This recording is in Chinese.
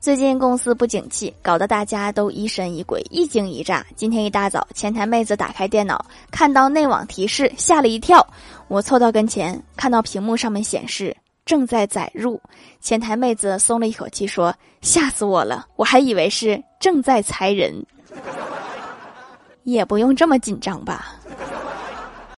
最近公司不景气搞得大家都疑神疑鬼。一惊一乍今天一大早前台妹子打开电脑看到内网提示吓了一跳。我凑到跟前看到屏幕上面显示正在载入前台妹子松了一口气说吓死我了我还以为是正在裁人。也不用这么紧张吧。